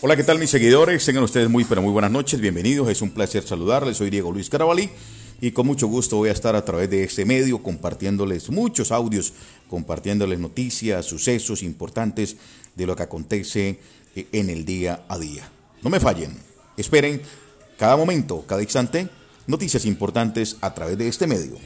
Hola, ¿qué tal mis seguidores? Tengan ustedes muy, pero muy buenas noches, bienvenidos, es un placer saludarles, soy Diego Luis Carabalí y con mucho gusto voy a estar a través de este medio compartiéndoles muchos audios, compartiéndoles noticias, sucesos importantes de lo que acontece eh, en el día a día. No me fallen, esperen cada momento, cada instante, noticias importantes a través de este medio.